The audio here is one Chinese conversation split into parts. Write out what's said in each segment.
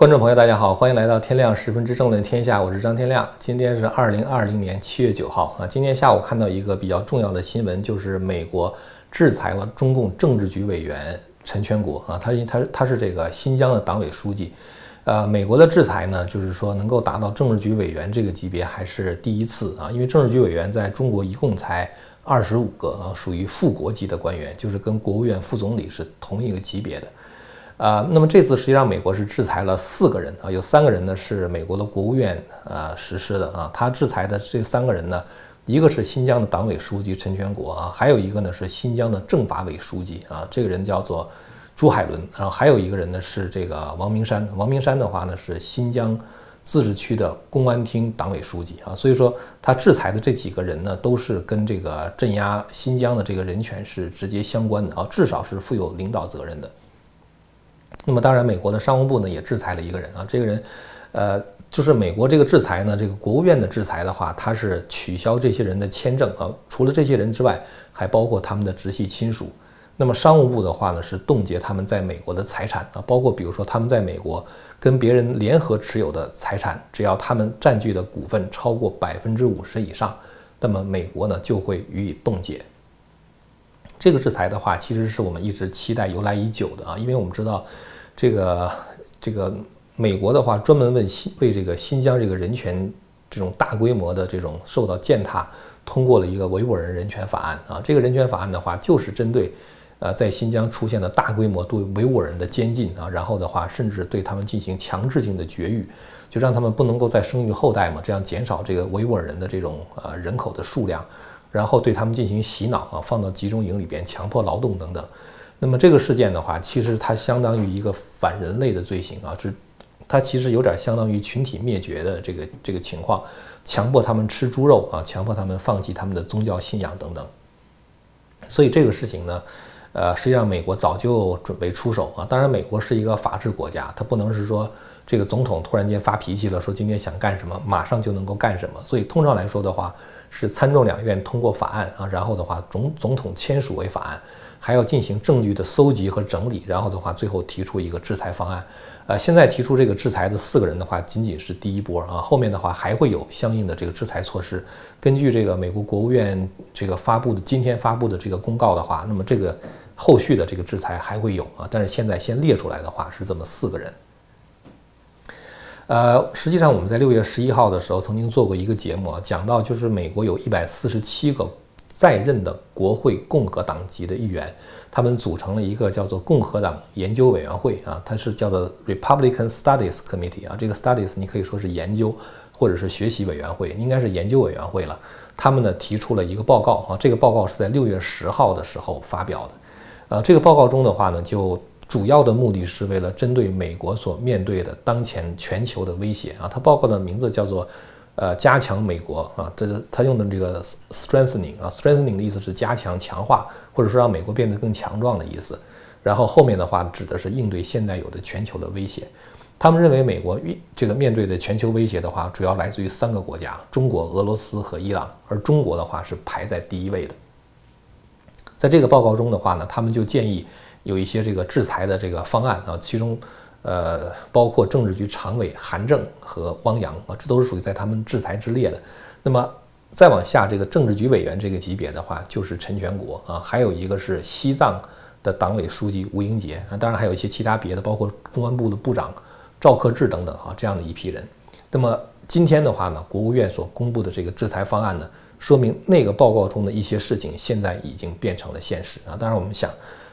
观众朋友，大家好，欢迎来到天亮十分之政论天下，我是张天亮。今天是二零二零年七月九号啊。今天下午看到一个比较重要的新闻，就是美国制裁了中共政治局委员陈全国啊，他他他是这个新疆的党委书记。呃，美国的制裁呢，就是说能够达到政治局委员这个级别还是第一次啊，因为政治局委员在中国一共才二十五个啊，属于副国级的官员，就是跟国务院副总理是同一个级别的。啊，那么这次实际上美国是制裁了四个人啊，有三个人呢是美国的国务院呃实施的啊，他制裁的这三个人呢，一个是新疆的党委书记陈全国啊，还有一个呢是新疆的政法委书记啊，这个人叫做朱海伦，然后还有一个人呢是这个王明山，王明山的话呢是新疆自治区的公安厅党委书记啊，所以说他制裁的这几个人呢都是跟这个镇压新疆的这个人权是直接相关的啊，至少是负有领导责任的。那么当然，美国的商务部呢也制裁了一个人啊，这个人，呃，就是美国这个制裁呢，这个国务院的制裁的话，它是取消这些人的签证啊，除了这些人之外，还包括他们的直系亲属。那么商务部的话呢，是冻结他们在美国的财产啊，包括比如说他们在美国跟别人联合持有的财产，只要他们占据的股份超过百分之五十以上，那么美国呢就会予以冻结。这个制裁的话，其实是我们一直期待由来已久的啊，因为我们知道，这个这个美国的话，专门为新为这个新疆这个人权这种大规模的这种受到践踏，通过了一个维吾尔人人权法案啊。这个人权法案的话，就是针对呃在新疆出现的大规模对维吾尔人的监禁啊，然后的话，甚至对他们进行强制性的绝育，就让他们不能够再生育后代嘛，这样减少这个维吾尔人的这种呃人口的数量。然后对他们进行洗脑啊，放到集中营里边强迫劳动等等。那么这个事件的话，其实它相当于一个反人类的罪行啊，是它其实有点相当于群体灭绝的这个这个情况，强迫他们吃猪肉啊，强迫他们放弃他们的宗教信仰等等。所以这个事情呢，呃，实际上美国早就准备出手啊。当然，美国是一个法治国家，它不能是说。这个总统突然间发脾气了，说今天想干什么，马上就能够干什么。所以通常来说的话，是参众两院通过法案啊，然后的话总总统签署为法案，还要进行证据的搜集和整理，然后的话最后提出一个制裁方案。呃，现在提出这个制裁的四个人的话，仅仅是第一波啊，后面的话还会有相应的这个制裁措施。根据这个美国国务院这个发布的今天发布的这个公告的话，那么这个后续的这个制裁还会有啊，但是现在先列出来的话是这么四个人。呃，实际上我们在六月十一号的时候曾经做过一个节目啊，讲到就是美国有一百四十七个在任的国会共和党籍的议员，他们组成了一个叫做共和党研究委员会啊，它是叫做 Republican Studies Committee 啊，这个 Studies 你可以说是研究或者是学习委员会，应该是研究委员会了。他们呢提出了一个报告啊，这个报告是在六月十号的时候发表的，呃，这个报告中的话呢就。主要的目的是为了针对美国所面对的当前全球的威胁啊，它报告的名字叫做“呃加强美国”啊，这是他用的这个 “strengthening” 啊，“strengthening” 的意思是加强、强化，或者说让美国变得更强壮的意思。然后后面的话指的是应对现在有的全球的威胁。他们认为美国这个面对的全球威胁的话，主要来自于三个国家：中国、俄罗斯和伊朗，而中国的话是排在第一位的。在这个报告中的话呢，他们就建议。有一些这个制裁的这个方案啊，其中，呃，包括政治局常委韩正和汪洋啊，这都是属于在他们制裁之列的。那么再往下，这个政治局委员这个级别的话，就是陈全国啊，还有一个是西藏的党委书记吴英杰啊，当然还有一些其他别的，包括公安部的部长赵克志等等啊，这样的一批人。那么今天的话呢，国务院所公布的这个制裁方案呢，说明那个报告中的一些事情现在已经变成了现实啊。当然我们想。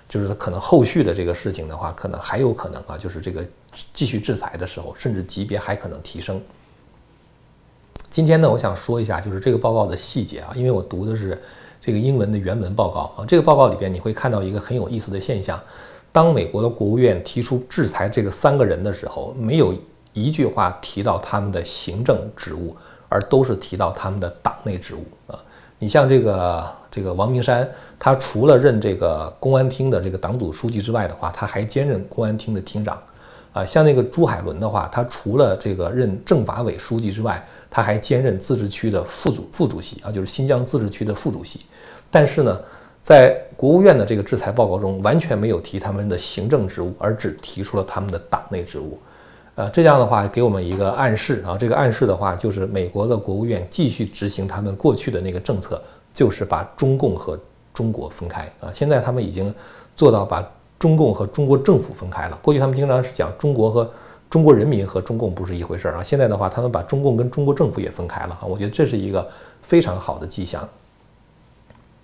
就是可能后续的这个事情的话，可能还有可能啊，就是这个继续制裁的时候，甚至级别还可能提升。今天呢，我想说一下，就是这个报告的细节啊，因为我读的是这个英文的原文报告啊。这个报告里边你会看到一个很有意思的现象：当美国的国务院提出制裁这个三个人的时候，没有一句话提到他们的行政职务，而都是提到他们的党内职务啊。你像这个这个王明山，他除了任这个公安厅的这个党组书记之外的话，他还兼任公安厅的厅长，啊，像那个朱海伦的话，他除了这个任政法委书记之外，他还兼任自治区的副主副主席啊，就是新疆自治区的副主席。但是呢，在国务院的这个制裁报告中，完全没有提他们的行政职务，而只提出了他们的党内职务。呃，这样的话给我们一个暗示啊，这个暗示的话就是美国的国务院继续执行他们过去的那个政策，就是把中共和中国分开啊。现在他们已经做到把中共和中国政府分开了。过去他们经常是讲中国和中国人民和中共不是一回事儿啊，现在的话他们把中共跟中国政府也分开了啊。我觉得这是一个非常好的迹象，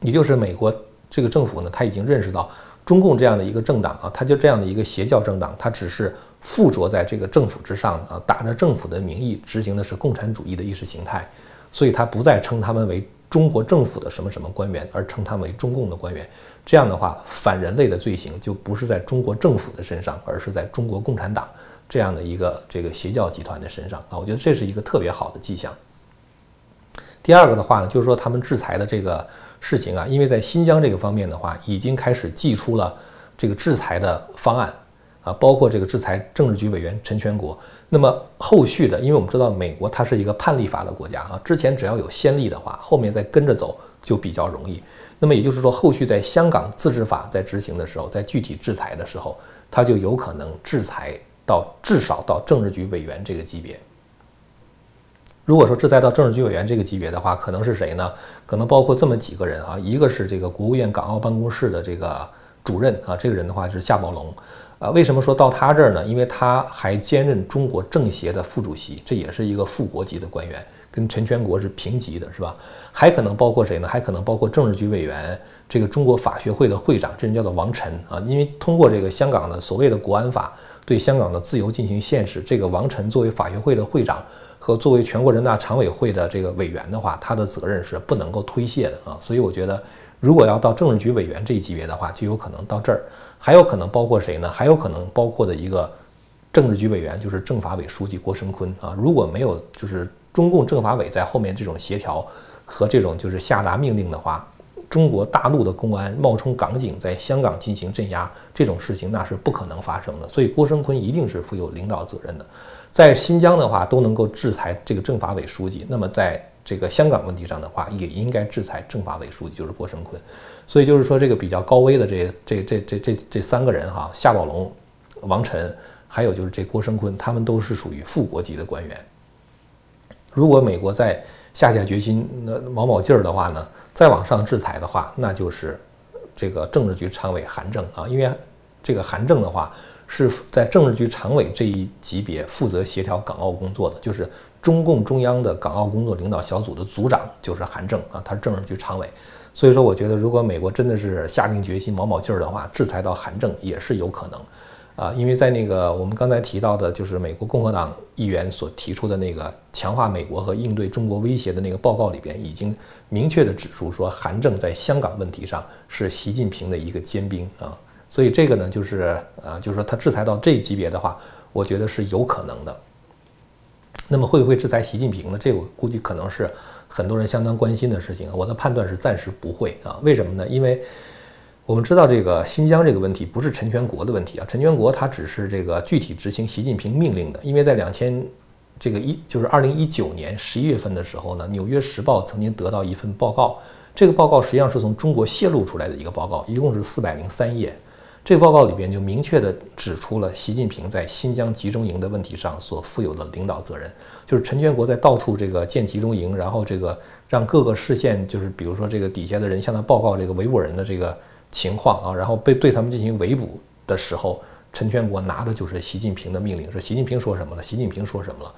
也就是美国这个政府呢，他已经认识到。中共这样的一个政党啊，它就这样的一个邪教政党，它只是附着在这个政府之上啊，打着政府的名义执行的是共产主义的意识形态，所以他不再称他们为中国政府的什么什么官员，而称他们为中共的官员。这样的话，反人类的罪行就不是在中国政府的身上，而是在中国共产党这样的一个这个邪教集团的身上啊。我觉得这是一个特别好的迹象。第二个的话呢，就是说他们制裁的这个。事情啊，因为在新疆这个方面的话，已经开始寄出了这个制裁的方案啊，包括这个制裁政治局委员陈全国。那么后续的，因为我们知道美国它是一个判例法的国家啊，之前只要有先例的话，后面再跟着走就比较容易。那么也就是说，后续在香港自治法在执行的时候，在具体制裁的时候，它就有可能制裁到至少到政治局委员这个级别。如果说制裁到政治局委员这个级别的话，可能是谁呢？可能包括这么几个人啊，一个是这个国务院港澳办公室的这个主任啊，这个人的话就是夏宝龙啊。为什么说到他这儿呢？因为他还兼任中国政协的副主席，这也是一个副国级的官员，跟陈全国是平级的，是吧？还可能包括谁呢？还可能包括政治局委员这个中国法学会的会长，这人叫做王晨啊。因为通过这个香港的所谓的国安法对香港的自由进行限制，这个王晨作为法学会的会长。和作为全国人大常委会的这个委员的话，他的责任是不能够推卸的啊。所以我觉得，如果要到政治局委员这一级别的话，就有可能到这儿，还有可能包括谁呢？还有可能包括的一个政治局委员就是政法委书记郭声琨啊。如果没有就是中共政法委在后面这种协调和这种就是下达命令的话，中国大陆的公安冒充港警在香港进行镇压这种事情，那是不可能发生的。所以郭声琨一定是负有领导责任的。在新疆的话都能够制裁这个政法委书记，那么在这个香港问题上的话，也应该制裁政法委书记，就是郭声琨。所以就是说，这个比较高危的这这这这这这三个人哈，夏宝龙、王晨，还有就是这郭声琨，他们都是属于副国级的官员。如果美国在下下决心，那卯卯劲儿的话呢，再往上制裁的话，那就是这个政治局常委韩正啊，因为这个韩正的话。是在政治局常委这一级别负责协调港澳工作的，就是中共中央的港澳工作领导小组的组长，就是韩正啊，他是政治局常委。所以说，我觉得如果美国真的是下定决心、卯卯劲儿的话，制裁到韩正也是有可能啊。因为在那个我们刚才提到的，就是美国共和党议员所提出的那个强化美国和应对中国威胁的那个报告里边，已经明确的指出说，韩正在香港问题上是习近平的一个尖兵啊。所以这个呢，就是啊，就是说他制裁到这级别的话，我觉得是有可能的。那么会不会制裁习近平呢？这我估计可能是很多人相当关心的事情。我的判断是暂时不会啊。为什么呢？因为我们知道这个新疆这个问题不是陈全国的问题啊。陈全国他只是这个具体执行习近平命令的。因为在两千这个一就是二零一九年十一月份的时候呢，《纽约时报》曾经得到一份报告，这个报告实际上是从中国泄露出来的一个报告，一共是四百零三页。这个报告里边就明确地指出了习近平在新疆集中营的问题上所负有的领导责任，就是陈全国在到处这个建集中营，然后这个让各个市县，就是比如说这个底下的人向他报告这个维吾尔人的这个情况啊，然后被对他们进行围捕的时候，陈全国拿的就是习近平的命令，说习近平说什么了，习近平说什么了。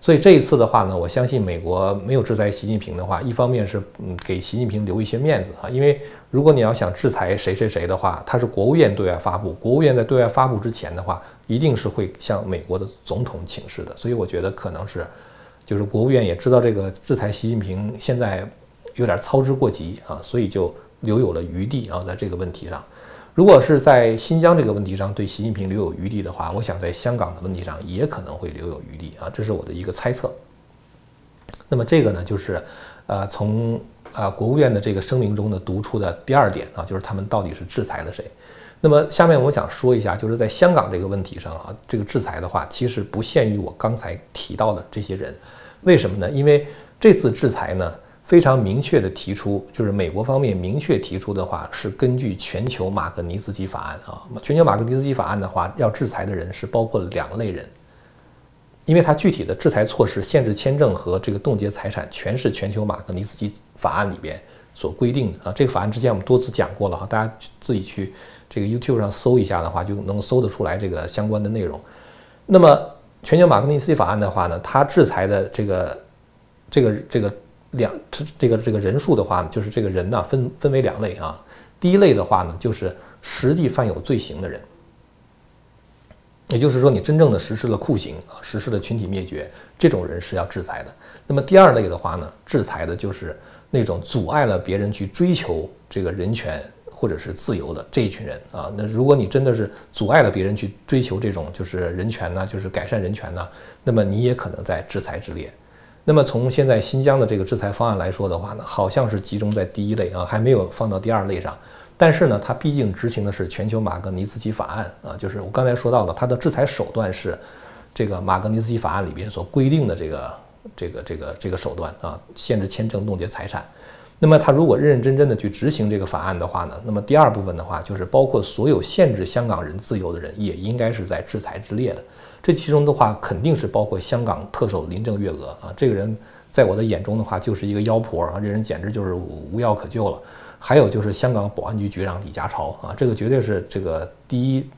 所以这一次的话呢，我相信美国没有制裁习近平的话，一方面是嗯给习近平留一些面子啊，因为如果你要想制裁谁谁谁的话，他是国务院对外发布，国务院在对外发布之前的话，一定是会向美国的总统请示的。所以我觉得可能是，就是国务院也知道这个制裁习近平现在有点操之过急啊，所以就留有了余地啊，在这个问题上。如果是在新疆这个问题上对习近平留有余地的话，我想在香港的问题上也可能会留有余地啊，这是我的一个猜测。那么这个呢，就是呃从呃国务院的这个声明中呢读出的第二点啊，就是他们到底是制裁了谁。那么下面我想说一下，就是在香港这个问题上啊，这个制裁的话，其实不限于我刚才提到的这些人。为什么呢？因为这次制裁呢。非常明确的提出，就是美国方面明确提出的话，是根据全球马格尼茨基法案啊。全球马格尼茨基法案的话，要制裁的人是包括两类人，因为它具体的制裁措施、限制签证和这个冻结财产，全是全球马格尼茨基法案里边所规定的啊。这个法案之前我们多次讲过了哈，大家自己去这个 YouTube 上搜一下的话，就能搜得出来这个相关的内容。那么全球马格尼茨基法案的话呢，它制裁的这个这个这个两这这个这个人数的话呢，就是这个人呢分分为两类啊。第一类的话呢，就是实际犯有罪行的人。也就是说，你真正的实施了酷刑啊，实施了群体灭绝，这种人是要制裁的。那么第二类的话呢，制裁的就是那种阻碍了别人去追求这个人权或者是自由的这一群人啊。那如果你真的是阻碍了别人去追求这种就是人权呢，就是改善人权呢，那么你也可能在制裁之列。那么从现在新疆的这个制裁方案来说的话呢，好像是集中在第一类啊，还没有放到第二类上。但是呢，它毕竟执行的是全球马格尼茨基法案啊，就是我刚才说到了，它的制裁手段是这个马格尼茨基法案里边所规定的这个这个这个这个手段啊，限制签证、冻结财产。那么，他如果认认真真的去执行这个法案的话呢，那么第二部分的话，就是包括所有限制香港人自由的人，也应该是在制裁之列的。这其中的话，肯定是包括香港特首林郑月娥啊，这个人在我的眼中的话，就是一个妖婆啊，这人简直就是无药可救了。还有就是香港保安局局长李家超啊，这个绝对是这个第一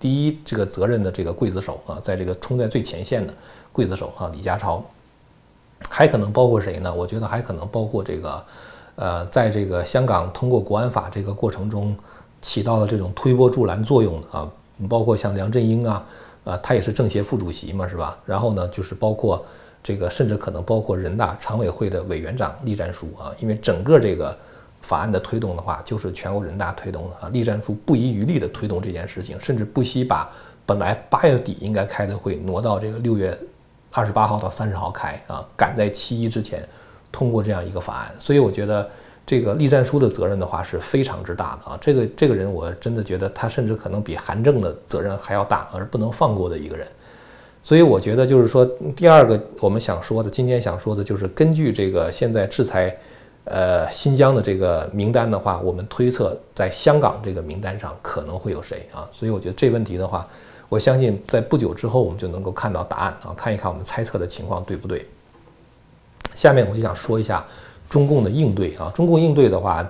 第一这个责任的这个刽子手啊，在这个冲在最前线的刽子手啊，李家超，还可能包括谁呢？我觉得还可能包括这个，呃，在这个香港通过国安法这个过程中起到了这种推波助澜作用的啊，包括像梁振英啊，呃，他也是政协副主席嘛，是吧？然后呢，就是包括这个，甚至可能包括人大常委会的委员长栗战书啊，因为整个这个。法案的推动的话，就是全国人大推动的啊。栗战书不遗余力地推动这件事情，甚至不惜把本来八月底应该开的会挪到这个六月二十八号到三十号开啊，赶在七一之前通过这样一个法案。所以我觉得这个栗战书的责任的话是非常之大的啊。这个这个人我真的觉得他甚至可能比韩正的责任还要大，而不能放过的一个人。所以我觉得就是说，第二个我们想说的，今天想说的就是根据这个现在制裁。呃，新疆的这个名单的话，我们推测在香港这个名单上可能会有谁啊？所以我觉得这问题的话，我相信在不久之后我们就能够看到答案啊，看一看我们猜测的情况对不对。下面我就想说一下中共的应对啊，中共应对的话，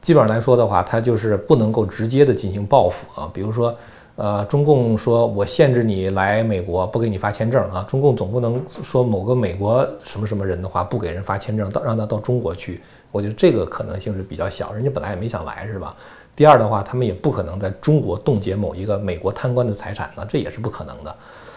基本上来说的话，它就是不能够直接的进行报复啊，比如说。呃，中共说我限制你来美国，不给你发签证啊。中共总不能说某个美国什么什么人的话，不给人发签证，到让他到中国去。我觉得这个可能性是比较小，人家本来也没想来，是吧？第二的话，他们也不可能在中国冻结某一个美国贪官的财产呢，这也是不可能的。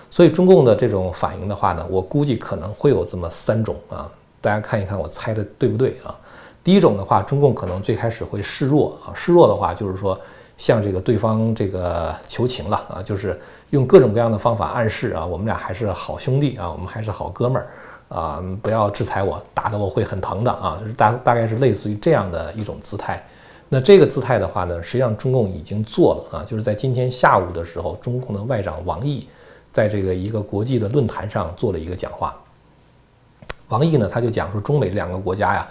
所以中共的这种反应的话呢，我估计可能会有这么三种啊，大家看一看我猜的对不对啊？第一种的话，中共可能最开始会示弱啊，示弱的话就是说。向这个对方这个求情了啊，就是用各种各样的方法暗示啊，我们俩还是好兄弟啊，我们还是好哥们儿啊，不要制裁我，打得我会很疼的啊，大大概是类似于这样的一种姿态。那这个姿态的话呢，实际上中共已经做了啊，就是在今天下午的时候，中共的外长王毅在这个一个国际的论坛上做了一个讲话。王毅呢，他就讲说，中美这两个国家呀。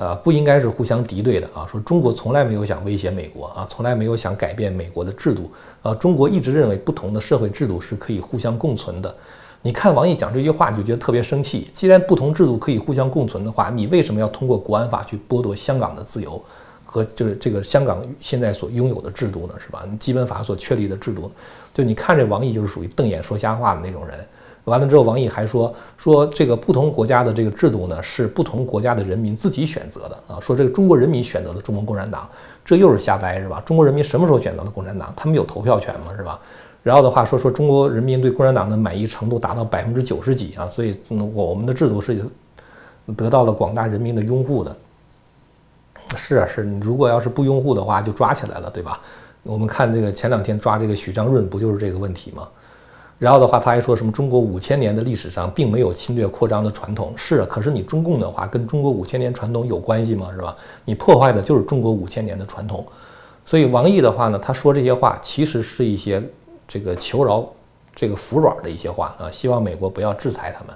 呃，不应该是互相敌对的啊！说中国从来没有想威胁美国啊，从来没有想改变美国的制度啊。中国一直认为不同的社会制度是可以互相共存的。你看王毅讲这句话，你就觉得特别生气。既然不同制度可以互相共存的话，你为什么要通过国安法去剥夺香港的自由和就是这个香港现在所拥有的制度呢？是吧？基本法所确立的制度，就你看这王毅就是属于瞪眼说瞎话的那种人。完了之后，王毅还说说这个不同国家的这个制度呢，是不同国家的人民自己选择的啊。说这个中国人民选择了中国共产党，这又是瞎掰是吧？中国人民什么时候选择了共产党？他们有投票权吗？是吧？然后的话说说中国人民对共产党的满意程度达到百分之九十几啊，所以我我们的制度是得到了广大人民的拥护的。是啊，是你如果要是不拥护的话，就抓起来了，对吧？我们看这个前两天抓这个许章润，不就是这个问题吗？然后的话，他还说什么中国五千年的历史上并没有侵略扩张的传统。是，可是你中共的话跟中国五千年传统有关系吗？是吧？你破坏的就是中国五千年的传统。所以王毅的话呢，他说这些话其实是一些这个求饶、这个服软的一些话啊，希望美国不要制裁他们。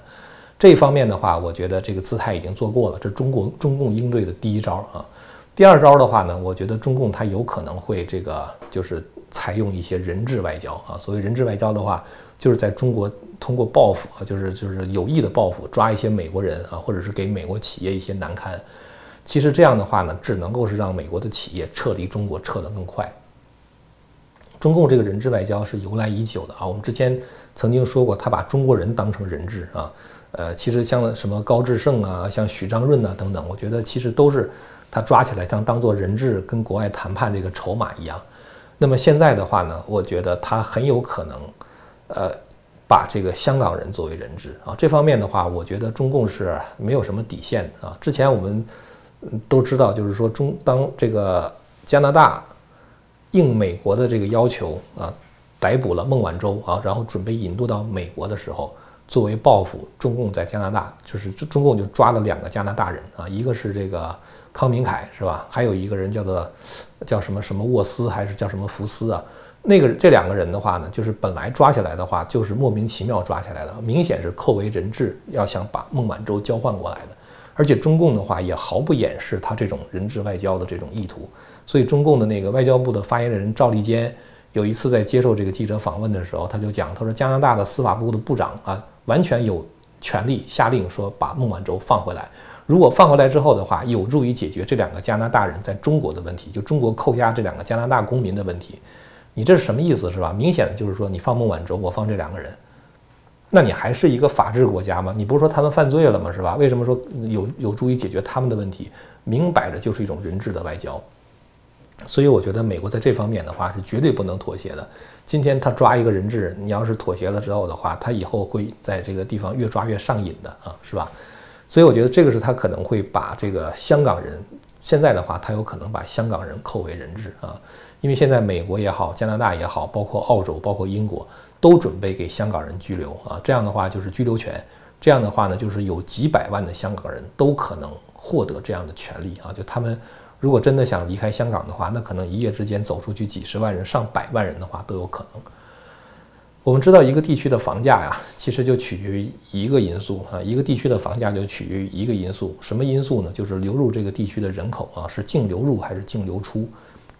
这方面的话，我觉得这个姿态已经做过了，这中国中共应对的第一招啊。第二招的话呢，我觉得中共他有可能会这个就是采用一些人质外交啊。所谓人质外交的话。就是在中国通过报复啊，就是就是有意的报复，抓一些美国人啊，或者是给美国企业一些难堪。其实这样的话呢，只能够是让美国的企业撤离中国撤得更快。中共这个人质外交是由来已久的啊，我们之前曾经说过，他把中国人当成人质啊。呃，其实像什么高志胜啊，像许章润呐等等，我觉得其实都是他抓起来当当做人质跟国外谈判这个筹码一样。那么现在的话呢，我觉得他很有可能，呃，把这个香港人作为人质啊。这方面的话，我觉得中共是没有什么底线的啊。之前我们都知道，就是说中当这个加拿大应美国的这个要求啊，逮捕了孟晚舟啊，然后准备引渡到美国的时候。作为报复，中共在加拿大就是中共就抓了两个加拿大人啊，一个是这个康明凯是吧？还有一个人叫做叫什么什么沃斯还是叫什么福斯啊？那个这两个人的话呢，就是本来抓起来的话就是莫名其妙抓起来的，明显是扣为人质，要想把孟晚舟交换过来的。而且中共的话也毫不掩饰他这种人质外交的这种意图，所以中共的那个外交部的发言人赵立坚有一次在接受这个记者访问的时候，他就讲，他说加拿大的司法部的部长啊。完全有权利下令说把孟晚舟放回来。如果放回来之后的话，有助于解决这两个加拿大人在中国的问题，就中国扣押这两个加拿大公民的问题。你这是什么意思，是吧？明显的就是说，你放孟晚舟，我放这两个人，那你还是一个法治国家吗？你不是说他们犯罪了吗？是吧？为什么说有有助于解决他们的问题？明摆着就是一种人质的外交。所以我觉得美国在这方面的话是绝对不能妥协的。今天他抓一个人质，你要是妥协了之后的话，他以后会在这个地方越抓越上瘾的啊，是吧？所以我觉得这个是他可能会把这个香港人，现在的话他有可能把香港人扣为人质啊，因为现在美国也好，加拿大也好，包括澳洲、包括英国都准备给香港人拘留啊，这样的话就是居留权，这样的话呢就是有几百万的香港人都可能获得这样的权利啊，就他们。如果真的想离开香港的话，那可能一夜之间走出去几十万人、上百万人的话都有可能。我们知道，一个地区的房价呀，其实就取决于一个因素啊，一个地区的房价就取决于一个因素，什么因素呢？就是流入这个地区的人口啊，是净流入还是净流出？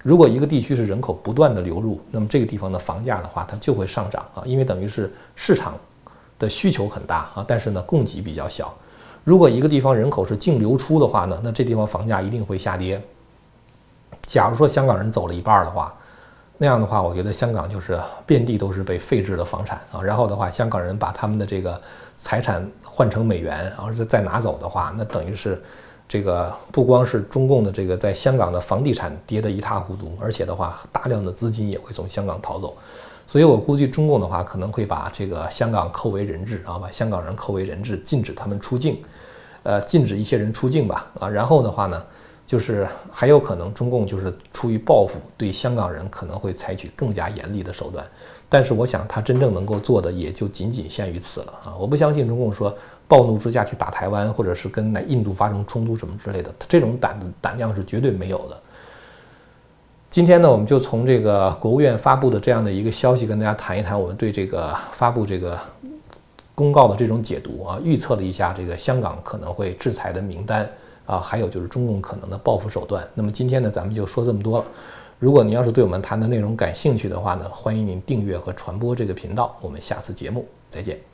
如果一个地区是人口不断的流入，那么这个地方的房价的话，它就会上涨啊，因为等于是市场的需求很大啊，但是呢，供给比较小。如果一个地方人口是净流出的话呢，那这地方房价一定会下跌。假如说香港人走了一半的话，那样的话，我觉得香港就是遍地都是被废置的房产啊。然后的话，香港人把他们的这个财产换成美元，然后再再拿走的话，那等于是这个不光是中共的这个在香港的房地产跌得一塌糊涂，而且的话，大量的资金也会从香港逃走。所以我估计中共的话可能会把这个香港扣为人质啊，把香港人扣为人质，禁止他们出境，呃，禁止一些人出境吧啊。然后的话呢？就是还有可能，中共就是出于报复，对香港人可能会采取更加严厉的手段。但是我想，他真正能够做的也就仅仅限于此了啊！我不相信中共说暴怒之下去打台湾，或者是跟那印度发生冲突什么之类的，这种胆胆量是绝对没有的。今天呢，我们就从这个国务院发布的这样的一个消息，跟大家谈一谈我们对这个发布这个公告的这种解读啊，预测了一下这个香港可能会制裁的名单。啊，还有就是中共可能的报复手段。那么今天呢，咱们就说这么多了。如果您要是对我们谈的内容感兴趣的话呢，欢迎您订阅和传播这个频道。我们下次节目再见。